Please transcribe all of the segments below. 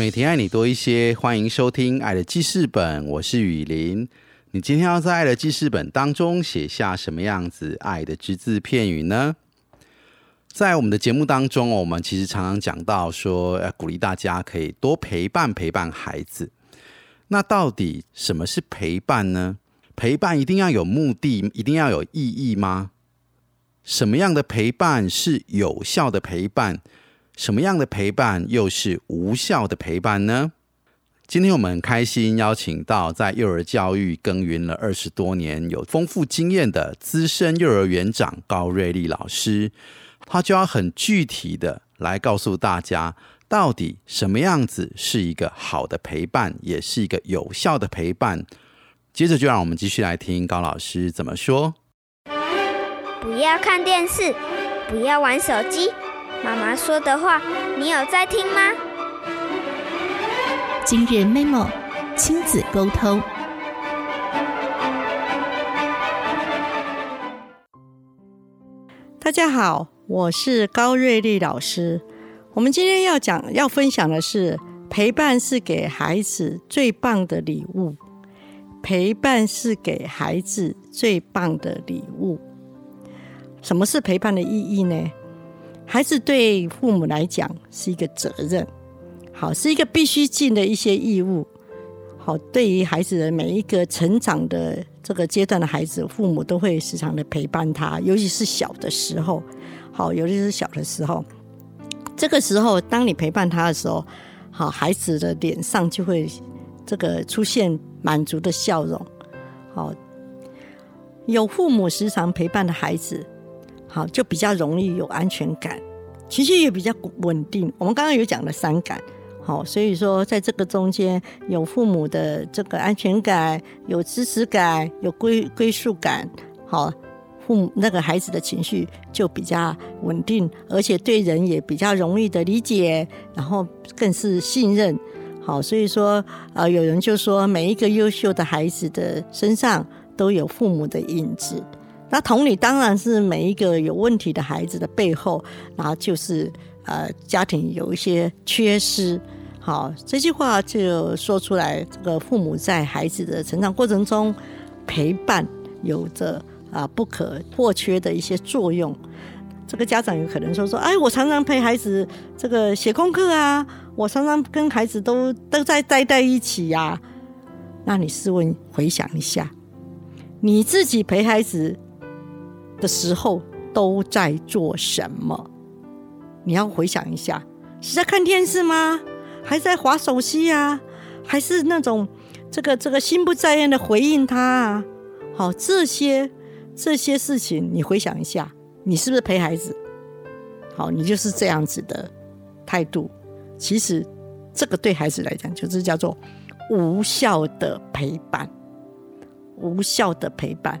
每天爱你多一些，欢迎收听《爱的记事本》，我是雨林。你今天要在《爱的记事本》当中写下什么样子爱的只字片语呢？在我们的节目当中，我们其实常常讲到说，要鼓励大家可以多陪伴陪伴孩子。那到底什么是陪伴呢？陪伴一定要有目的，一定要有意义吗？什么样的陪伴是有效的陪伴？什么样的陪伴又是无效的陪伴呢？今天我们开心邀请到在幼儿教育耕耘了二十多年、有丰富经验的资深幼儿园长高瑞丽老师，他就要很具体的来告诉大家。到底什么样子是一个好的陪伴，也是一个有效的陪伴？接着就让我们继续来听高老师怎么说。不要看电视，不要玩手机。妈妈说的话，你有在听吗？今日 memo 亲子沟通。大家好，我是高瑞丽老师。我们今天要讲、要分享的是，陪伴是给孩子最棒的礼物。陪伴是给孩子最棒的礼物。什么是陪伴的意义呢？孩子对父母来讲是一个责任，好，是一个必须尽的一些义务。好，对于孩子的每一个成长的这个阶段的孩子，父母都会时常的陪伴他，尤其是小的时候。好，尤其是小的时候。这个时候，当你陪伴他的时候，好，孩子的脸上就会这个出现满足的笑容。好，有父母时常陪伴的孩子，好，就比较容易有安全感，情绪也比较稳定。我们刚刚有讲了三感，好，所以说在这个中间，有父母的这个安全感，有支持感，有归归属感，好。父母那个孩子的情绪就比较稳定，而且对人也比较容易的理解，然后更是信任。好，所以说，呃，有人就说，每一个优秀的孩子的身上都有父母的影子。那同理，当然是每一个有问题的孩子的背后，然后就是呃，家庭有一些缺失。好，这句话就说出来，这个父母在孩子的成长过程中陪伴有着。啊，不可或缺的一些作用。这个家长有可能说说，哎，我常常陪孩子这个写功课啊，我常常跟孩子都都在待在一起呀。那你试问，回想一下，你自己陪孩子的时候都在做什么？你要回想一下，是在看电视吗？还在划手机啊？还是那种这个这个心不在焉的回应他啊？好，这些。这些事情，你回想一下，你是不是陪孩子？好，你就是这样子的态度。其实，这个对孩子来讲，就是叫做无效的陪伴，无效的陪伴。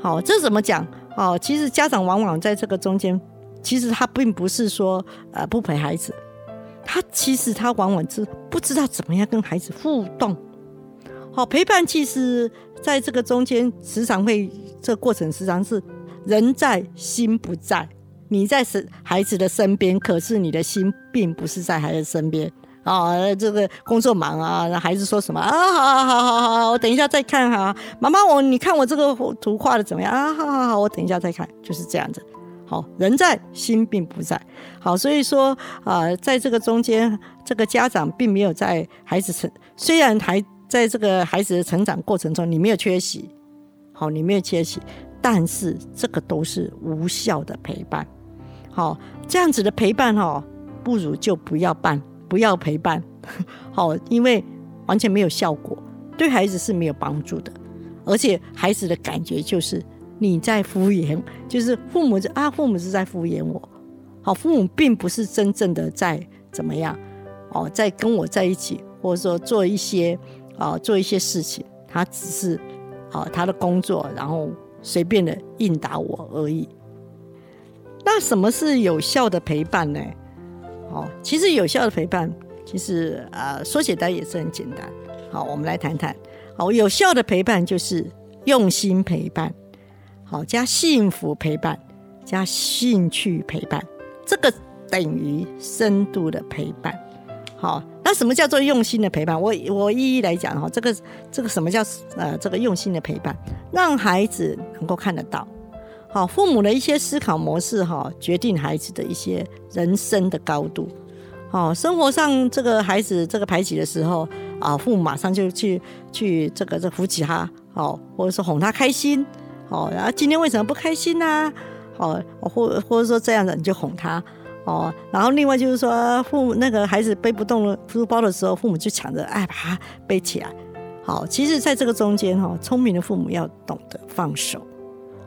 好，这怎么讲？哦，其实家长往往在这个中间，其实他并不是说呃不陪孩子，他其实他往往是不知道怎么样跟孩子互动。好，陪伴其实在这个中间时常会。这个过程时常是人在心不在，你在是孩子的身边，可是你的心并不是在孩子身边啊。这个工作忙啊，那孩子说什么啊？好好好好好，我等一下再看哈。妈妈，我你看我这个图画的怎么样啊？好好好，我等一下再看，就是这样子。好，人在心并不在。好，所以说啊，在这个中间，这个家长并没有在孩子成，虽然还在这个孩子的成长过程中，你没有缺席。好，你没有缺席，但是这个都是无效的陪伴。好，这样子的陪伴哦，不如就不要办，不要陪伴。好，因为完全没有效果，对孩子是没有帮助的，而且孩子的感觉就是你在敷衍，就是父母啊，父母是在敷衍我。好，父母并不是真正的在怎么样哦，在跟我在一起，或者说做一些啊做一些事情，他只是啊他的工作，然后随便的应答我而已。那什么是有效的陪伴呢？哦，其实有效的陪伴，其实呃说简单也是很简单。好，我们来谈谈。好，有效的陪伴就是用心陪伴，好加幸福陪伴，加兴趣陪伴，这个等于深度的陪伴。好，那什么叫做用心的陪伴？我我一一来讲哈。这个这个什么叫呃这个用心的陪伴？让孩子能够看得到。好，父母的一些思考模式哈，决定孩子的一些人生的高度。好，生活上这个孩子这个排挤的时候啊，父母马上就去去这个这扶起他，好，或者说哄他开心，好，然后今天为什么不开心呢？好，或或者说这样的你就哄他，哦，然后另外就是说父母那个孩子背不动了书包的时候，父母就抢着哎把他背起来。好，其实在这个中间哈，聪明的父母要懂得放手，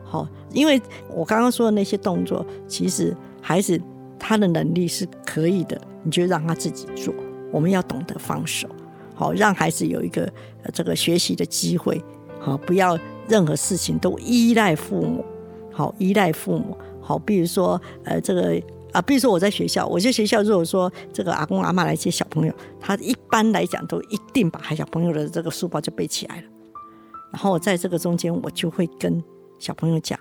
好，因为我刚刚说的那些动作，其实孩子他的能力是可以的。你就让他自己做，我们要懂得放手，好让孩子有一个这个学习的机会，好不要任何事情都依赖父母，好依赖父母，好比如说呃这个啊，比如说我在学校，我在学校如果说这个阿公阿妈来接小朋友，他一般来讲都一定把孩小朋友的这个书包就背起来了，然后我在这个中间我就会跟小朋友讲，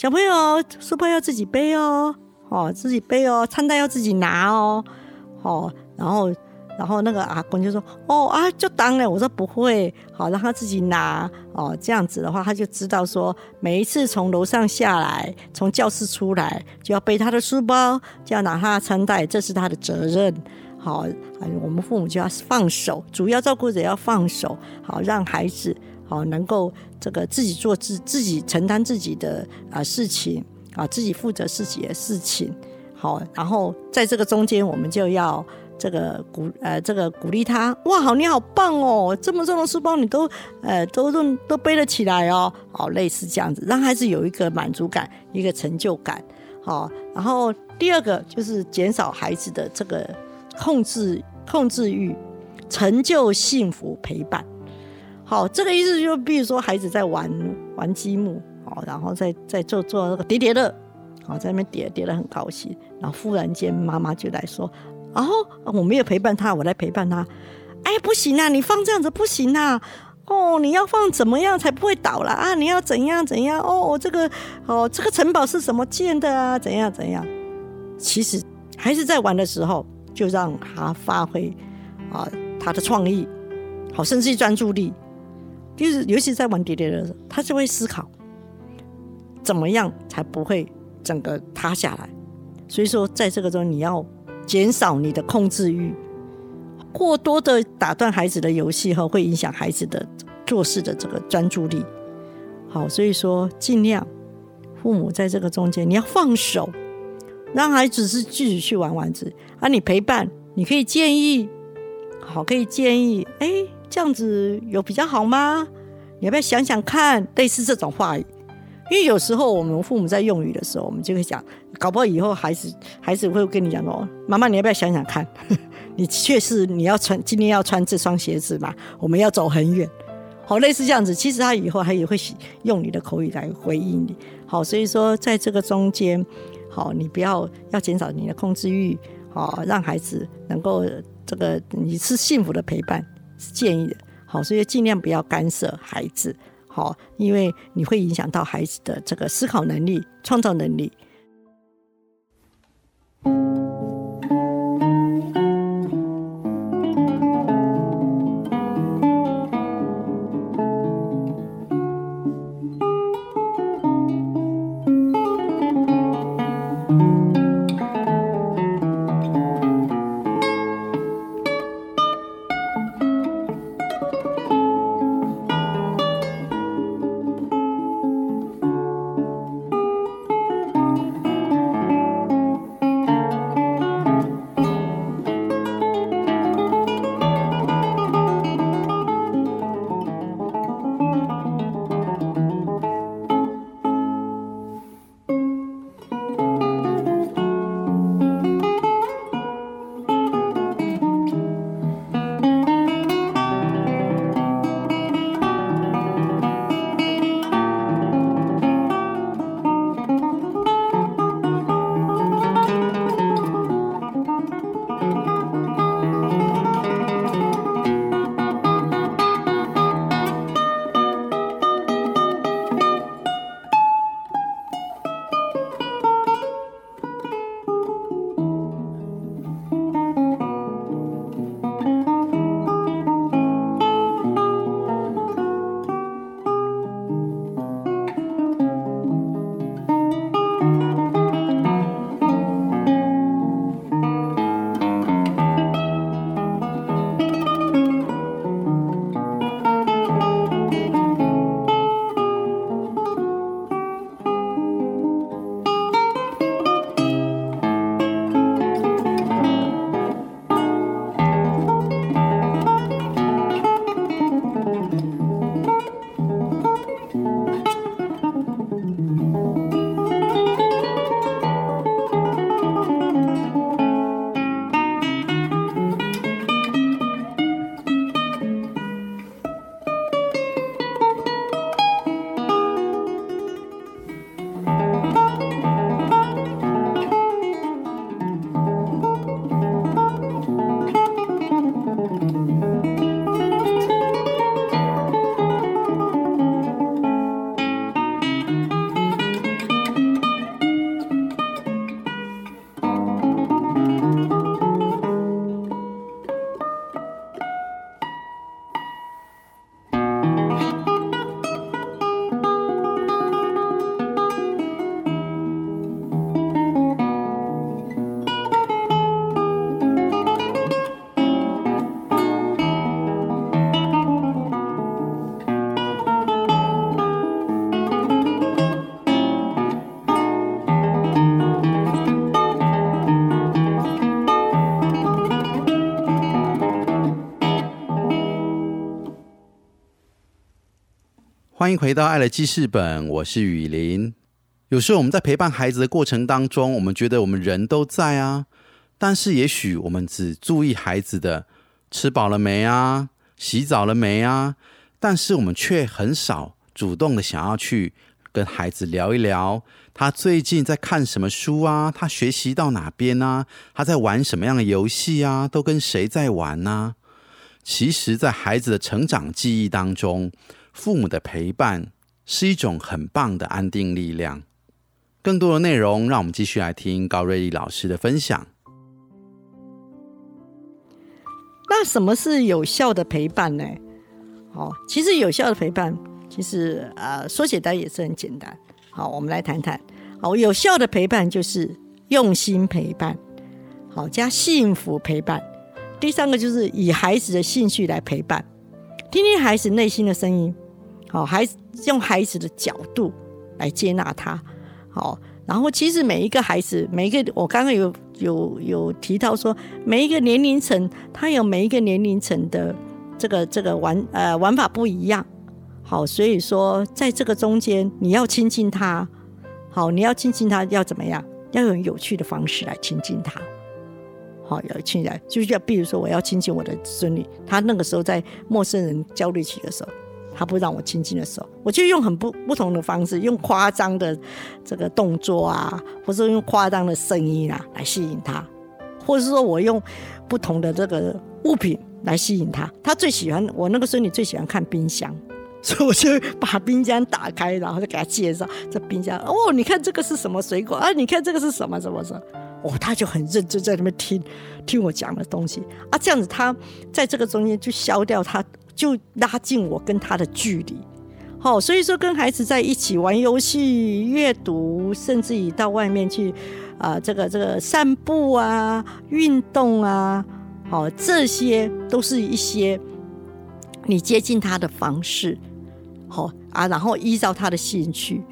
小朋友书包要自己背哦，哦自己背哦，餐袋要自己拿哦。哦，然后，然后那个阿公就说：“哦啊，就当了。”我说：“不会，好让他自己拿哦。这样子的话，他就知道说，每一次从楼上下来，从教室出来，就要背他的书包，就要拿他的餐袋，这是他的责任。好，我们父母就要放手，主要照顾者要放手，好让孩子好能够这个自己做自自己承担自己的啊事情啊，自己负责自己的事情。”好，然后在这个中间，我们就要这个鼓呃，这个鼓励他。哇，好，你好棒哦！这么重的书包你都呃都都都背得起来哦。好，类似这样子，让孩子有一个满足感，一个成就感。好，然后第二个就是减少孩子的这个控制控制欲，成就幸福陪伴。好，这个意思就比如说孩子在玩玩积木，好，然后在在做做那个叠叠乐。好，在那边叠叠的很高兴，然后忽然间妈妈就来说：“哦，我没有陪伴他，我来陪伴他。”哎，不行啊，你放这样子不行啊！哦，你要放怎么样才不会倒了啊？你要怎样怎样？哦，这个哦，这个城堡是什么建的啊？怎样怎样？其实还是在玩的时候，就让他发挥啊他的创意，好，甚至专注力，就是尤其在玩叠叠的时候，他就会思考怎么样才不会。整个塌下来，所以说在这个中你要减少你的控制欲，过多的打断孩子的游戏后，会影响孩子的做事的这个专注力。好，所以说尽量父母在这个中间你要放手，让孩子是自己去玩玩子，而你陪伴，你可以建议，好，可以建议，哎，这样子有比较好吗？你要不要想想看？类似这种话语。因为有时候我们父母在用语的时候，我们就会讲，搞不好以后孩子孩子会跟你讲说：“妈妈，你要不要想想看？你确实你要穿今天要穿这双鞋子嘛？我们要走很远，好，类似这样子。其实他以后他也会用你的口语来回应你。好，所以说在这个中间，好，你不要要减少你的控制欲，好，让孩子能够这个你是幸福的陪伴建议的。好，所以尽量不要干涉孩子。好，因为你会影响到孩子的这个思考能力、创造能力。欢迎回到《爱的记事本》，我是雨林。有时候我们在陪伴孩子的过程当中，我们觉得我们人都在啊，但是也许我们只注意孩子的吃饱了没啊，洗澡了没啊，但是我们却很少主动的想要去跟孩子聊一聊，他最近在看什么书啊，他学习到哪边啊，他在玩什么样的游戏啊，都跟谁在玩呢、其实，在孩子的成长记忆当中，父母的陪伴是一种很棒的安定力量。更多的内容，让我们继续来听高瑞丽老师的分享。那什么是有效的陪伴呢？哦，其实有效的陪伴，其实呃说简单也是很简单。好，我们来谈谈。好，有效的陪伴就是用心陪伴，好加幸福陪伴。第三个就是以孩子的兴趣来陪伴，听听孩子内心的声音，好，孩子用孩子的角度来接纳他。好，然后其实每一个孩子，每一个我刚刚有有有提到说，每一个年龄层，他有每一个年龄层的这个这个玩呃玩法不一样。好，所以说在这个中间，你要亲近他，好，你要亲近他要怎么样？要用有趣的方式来亲近他。好，要亲近，就是要比如说我要亲近我的孙女，她那个时候在陌生人焦虑期的时候。他不让我亲近的时候，我就用很不不同的方式，用夸张的这个动作啊，或者用夸张的声音啊来吸引他，或者是说我用不同的这个物品来吸引他。他最喜欢我那个孙女最喜欢看冰箱，所以我就把冰箱打开，然后就给他介绍这冰箱。哦，你看这个是什么水果啊？你看这个是什么什么什么？哦，他就很认真在那边听听我讲的东西啊。这样子，他在这个中间就消掉他。就拉近我跟他的距离，好，所以说跟孩子在一起玩游戏、阅读，甚至于到外面去啊，这个这个散步啊、运动啊，好，这些都是一些你接近他的方式，好啊，然后依照他的兴趣，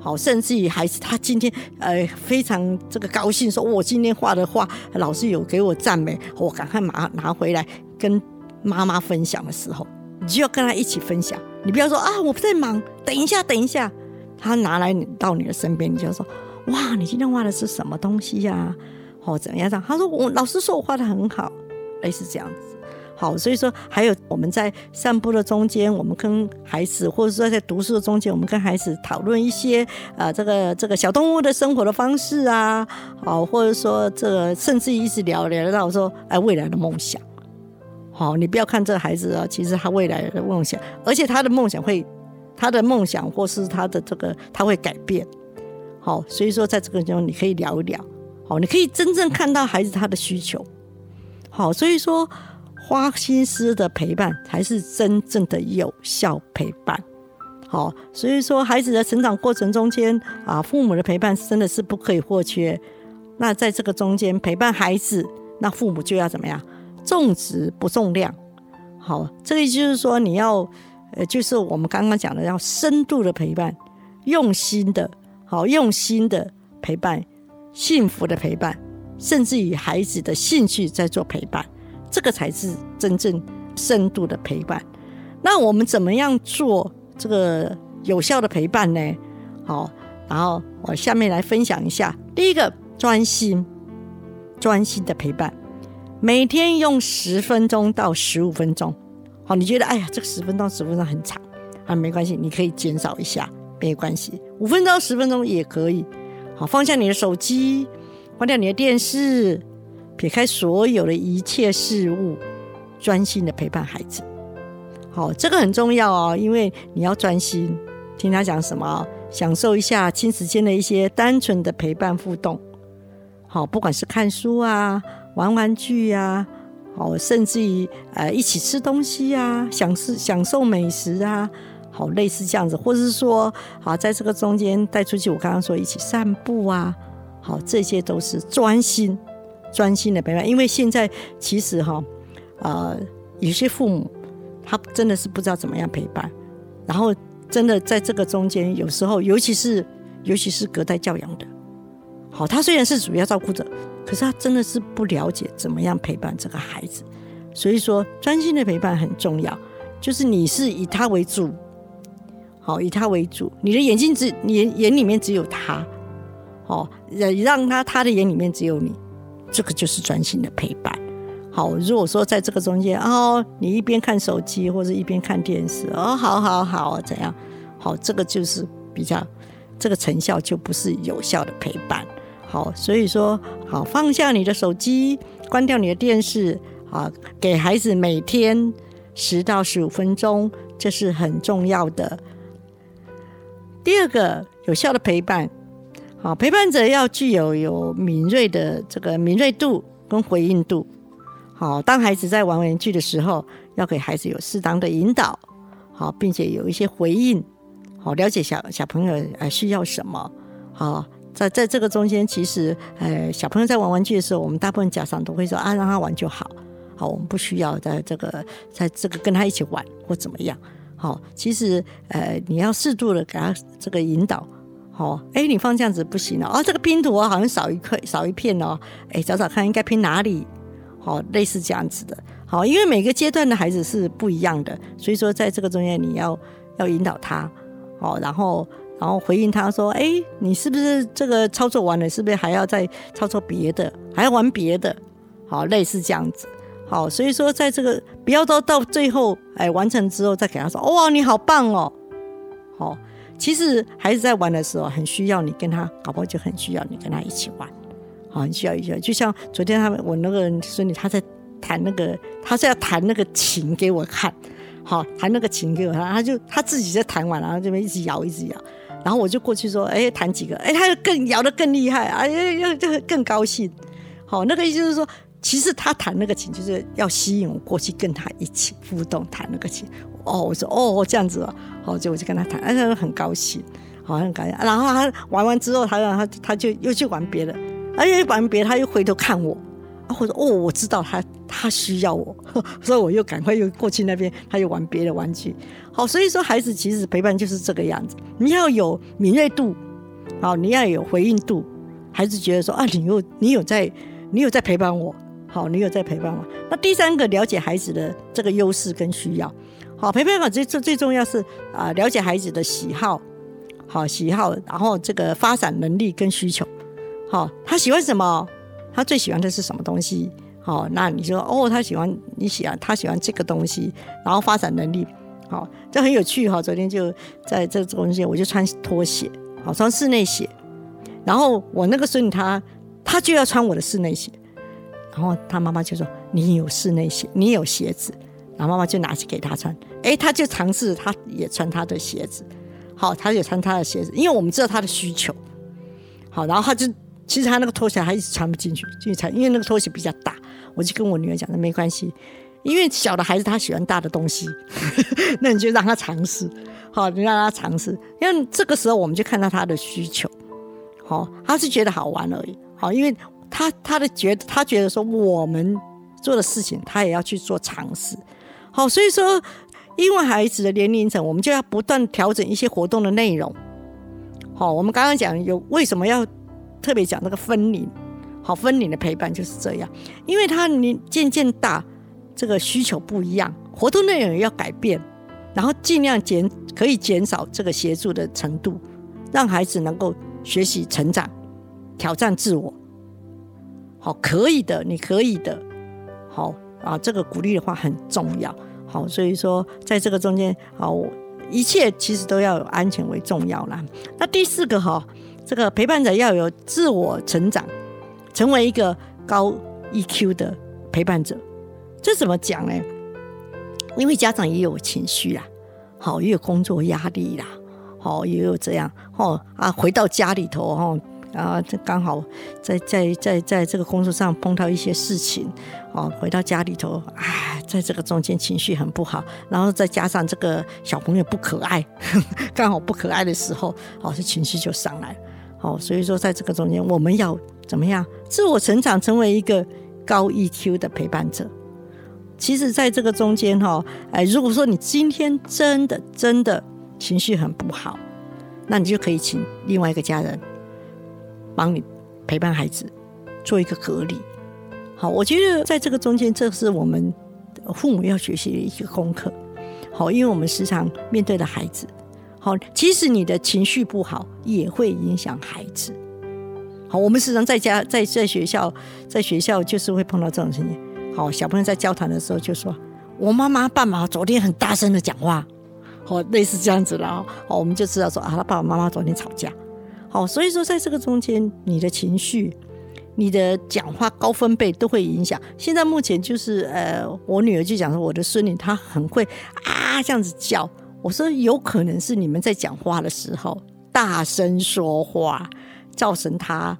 好，甚至于孩子他今天呃非常这个高兴，说我今天画的画老师有给我赞美，我赶快拿拿回来跟妈妈分享的时候。你就要跟他一起分享，你不要说啊，我不在忙，等一下，等一下，他拿来你到你的身边，你就说，哇，你今天画的是什么东西呀？哦，怎样样？他说我老师说我画的很好，类似这样子。好，所以说还有我们在散步的中间，我们跟孩子，或者说在读书的中间，我们跟孩子讨论一些啊，这个这个小动物的生活的方式啊，好，或者说这个甚至一直聊聊到说，哎，未来的梦想。好，你不要看这孩子啊，其实他未来的梦想，而且他的梦想会，他的梦想或是他的这个他会改变。好，所以说在这个地方你可以聊一聊，好，你可以真正看到孩子他的需求。好，所以说花心思的陪伴才是真正的有效陪伴。好，所以说孩子的成长过程中间啊，父母的陪伴真的是不可以或缺。那在这个中间陪伴孩子，那父母就要怎么样？重质不重量，好，这个意思就是说你要，呃，就是我们刚刚讲的，要深度的陪伴，用心的，好，用心的陪伴，幸福的陪伴，甚至于孩子的兴趣在做陪伴，这个才是真正深度的陪伴。那我们怎么样做这个有效的陪伴呢？好，然后我下面来分享一下，第一个，专心，专心的陪伴。每天用十分钟到十五分钟，好，你觉得哎呀，这个十分钟十分钟很长啊？没关系，你可以减少一下，没关系，五分钟十分钟也可以。好，放下你的手机，关掉你的电视，撇开所有的一切事物，专心的陪伴孩子。好，这个很重要哦，因为你要专心听他讲什么，享受一下亲子间的一些单纯的陪伴互动。好，不管是看书啊。玩玩具呀，好，甚至于呃一起吃东西呀，享受享受美食啊，好，类似这样子，或者是说，好，在这个中间带出去，我刚刚说一起散步啊，好，这些都是专心专心的陪伴。因为现在其实哈，呃，有些父母他真的是不知道怎么样陪伴，然后真的在这个中间，有时候尤其是尤其是隔代教养的，好，他虽然是主要照顾者。可是他真的是不了解怎么样陪伴这个孩子，所以说专心的陪伴很重要。就是你是以他为主，好，以他为主，你的眼睛只眼眼里面只有他，哦，让让他他的眼里面只有你，这个就是专心的陪伴。好，如果说在这个中间哦，你一边看手机或者一边看电视，哦，好好好，怎样？好，这个就是比较这个成效就不是有效的陪伴。好，所以说好放下你的手机，关掉你的电视，啊，给孩子每天十到十五分钟，这是很重要的。第二个有效的陪伴，好，陪伴者要具有有敏锐的这个敏锐度跟回应度。好，当孩子在玩玩具的时候，要给孩子有适当的引导，好，并且有一些回应，好，了解小小朋友呃需要什么。好，在在这个中间，其实呃小朋友在玩玩具的时候，我们大部分家长都会说啊，让他玩就好，好，我们不需要在这个在这个跟他一起玩或怎么样。好，其实呃你要适度的给他这个引导。好，哎，你放这样子不行哦，哦，这个拼图好像少一块少一片哦，哎，找找看应该拼哪里。好，类似这样子的，好，因为每个阶段的孩子是不一样的，所以说在这个中间你要要引导他，好，然后然后回应他说，哎，你是不是这个操作完了，是不是还要再操作别的，还要玩别的？好，类似这样子，好，所以说在这个不要到到最后，哎，完成之后再给他说，哇，你好棒哦，好，其实孩子在玩的时候很需要你跟他，搞不好就很需要你跟他一起玩。好，需要一下，就像昨天他们我那个孙女，她在弹那个，她是要弹那个琴给我看，好，弹那个琴给我看，她就她自己在弹完，然后这边一直摇，一直摇，然后我就过去说，哎，弹几个，哎，他就更摇得更厉害，哎，又就更高兴。好，那个意思就是说，其实他弹那个琴就是要吸引我过去跟他一起互动弹那个琴。哦，我说哦这样子哦，好，就我就跟他弹，而且很高兴，好很高兴。然后他玩完之后，他让他他就又去玩别的。而且玩别，他又回头看我，或者哦，我知道他他需要我，所以我又赶快又过去那边，他又玩别的玩具。好，所以说孩子其实陪伴就是这个样子，你要有敏锐度，好，你要有回应度，孩子觉得说啊，你有你有在你有在陪伴我，好，你有在陪伴我。那第三个了解孩子的这个优势跟需要，好，陪伴法最最最重要是啊，了解孩子的喜好，好喜好，然后这个发展能力跟需求。好，他喜欢什么？他最喜欢的是什么东西？好，那你说哦，他喜欢你喜欢他喜欢这个东西，然后发展能力，好，这很有趣哈。昨天就在这个中间，我就穿拖鞋，好穿室内鞋，然后我那个孙女她她就要穿我的室内鞋，然后她妈妈就说你有室内鞋，你有鞋子，然后妈妈就拿去给她穿，哎，她就尝试，她也穿她的鞋子，好，她也穿她的鞋子，因为我们知道她的需求，好，然后她就。其实他那个拖鞋还一直穿不进去，进去穿，因为那个拖鞋比较大。我就跟我女儿讲，那没关系，因为小的孩子他喜欢大的东西，那你就让他尝试，好，你让他尝试。因为这个时候我们就看到他的需求，好，他是觉得好玩而已，好，因为他他的觉得他觉得说我们做的事情他也要去做尝试，好，所以说因为孩子的年龄层，我们就要不断调整一些活动的内容。好，我们刚刚讲有为什么要。特别讲那个分离，好分离的陪伴就是这样，因为他你渐渐大，这个需求不一样，活动内容要改变，然后尽量减可以减少这个协助的程度，让孩子能够学习成长，挑战自我。好，可以的，你可以的，好啊，这个鼓励的话很重要。好，所以说在这个中间，好，一切其实都要有安全为重要啦。那第四个哈。这个陪伴者要有自我成长，成为一个高 EQ 的陪伴者。这怎么讲呢？因为家长也有情绪啦，好也有工作压力啦，好也有这样哦啊，回到家里头哦啊，这刚好在在在在这个工作上碰到一些事情哦，回到家里头，哎，在这个中间情绪很不好，然后再加上这个小朋友不可爱，刚好不可爱的时候，哦，这情绪就上来了。好，所以说在这个中间，我们要怎么样自我成长，成为一个高 EQ 的陪伴者。其实，在这个中间哈，哎，如果说你今天真的真的情绪很不好，那你就可以请另外一个家人帮你陪伴孩子，做一个隔离。好，我觉得在这个中间，这是我们父母要学习的一个功课。好，因为我们时常面对的孩子。好，即使你的情绪不好，也会影响孩子。好，我们时常在家、在在学校、在学校就是会碰到这种情形。好，小朋友在交谈的时候就说：“我妈妈、爸爸昨天很大声的讲话。”好，类似这样子了。好，我们就知道说啊，他爸爸妈妈昨天吵架。好，所以说在这个中间，你的情绪、你的讲话高分贝都会影响。现在目前就是呃，我女儿就讲说，我的孙女她很会啊这样子叫。我说有可能是你们在讲话的时候大声说话，造成他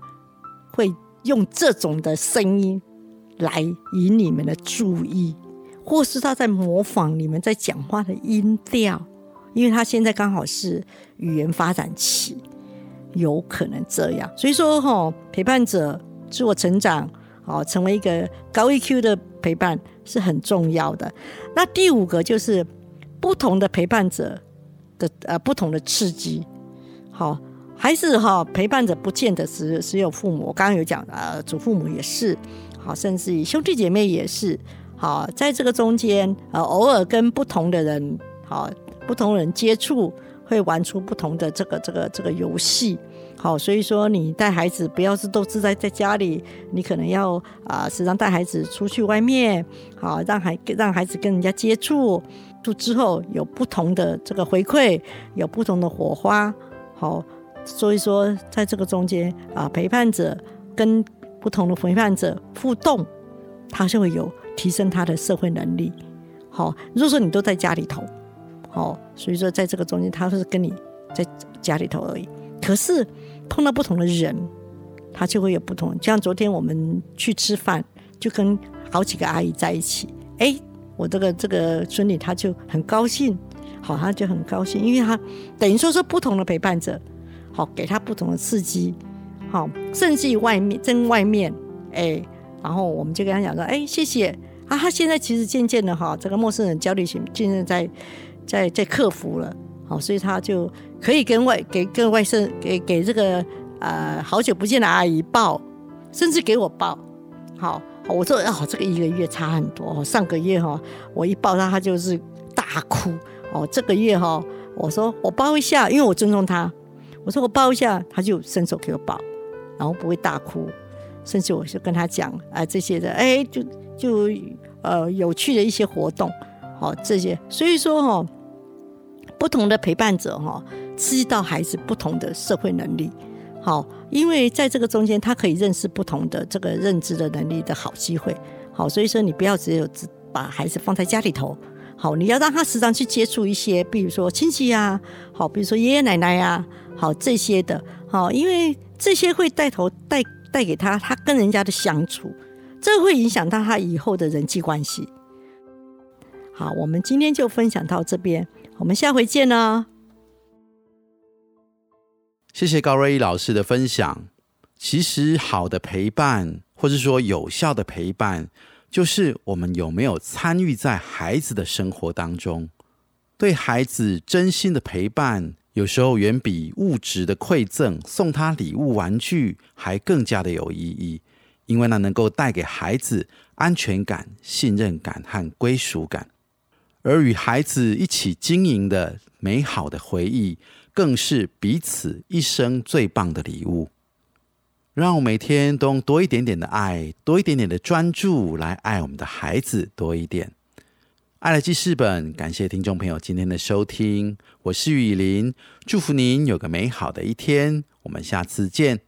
会用这种的声音来引你们的注意，或是他在模仿你们在讲话的音调，因为他现在刚好是语言发展期。有可能这样，所以说哈，陪伴者自我成长，哦，成为一个高 EQ 的陪伴是很重要的。那第五个就是不同的陪伴者的呃不同的刺激，好，还是哈陪伴者不见得只只有父母，我刚刚有讲呃祖父母也是，好，甚至于兄弟姐妹也是，好，在这个中间呃偶尔跟不同的人，好，不同人接触。会玩出不同的这个这个这个游戏，好，所以说你带孩子不要是都是在在家里，你可能要啊时常带孩子出去外面，好，让孩让孩子跟人家接触，之后有不同的这个回馈，有不同的火花，好，所以说在这个中间啊，陪伴者跟不同的陪伴者互动，他就会有提升他的社会能力。好，如果说你都在家里头。哦，所以说在这个中间，他是跟你在家里头而已。可是碰到不同的人，他就会有不同。像昨天我们去吃饭，就跟好几个阿姨在一起。哎，我这个这个孙女，她就很高兴。好，她就很高兴，因为她等于说是不同的陪伴者，好，给她不同的刺激。好，甚至于外面在外面，哎，然后我们就跟她讲说，哎，谢谢啊。她现在其实渐渐的哈，这个陌生人焦虑型渐渐在。在在克服了，好，所以她就可以跟外给跟外甥给给这个呃好久不见的阿姨抱，甚至给我抱，好，我说哦，这个一个月差很多哦，上个月哈我一抱他，他就是大哭，哦，这个月哈我说我抱一下，因为我尊重他，我说我抱一下，他就伸手给我抱，然后不会大哭，甚至我就跟他讲啊这些的，哎，就就呃有趣的一些活动，好这些，所以说哈。不同的陪伴者哈，刺激到孩子不同的社会能力，好，因为在这个中间，他可以认识不同的这个认知的能力的好机会，好，所以说你不要只有只把孩子放在家里头，好，你要让他时常去接触一些，比如说亲戚呀，好，比如说爷爷奶奶呀，好这些的，好，因为这些会带头带带给他他跟人家的相处，这会影响到他以后的人际关系。好，我们今天就分享到这边。我们下回见呢。谢谢高瑞一老师的分享。其实，好的陪伴，或者说有效的陪伴，就是我们有没有参与在孩子的生活当中，对孩子真心的陪伴，有时候远比物质的馈赠、送他礼物、玩具还更加的有意义，因为那能够带给孩子安全感、信任感和归属感。而与孩子一起经营的美好的回忆，更是彼此一生最棒的礼物。让我每天都用多一点点的爱，多一点点的专注来爱我们的孩子多一点。爱的记事本，感谢听众朋友今天的收听，我是雨林，祝福您有个美好的一天，我们下次见。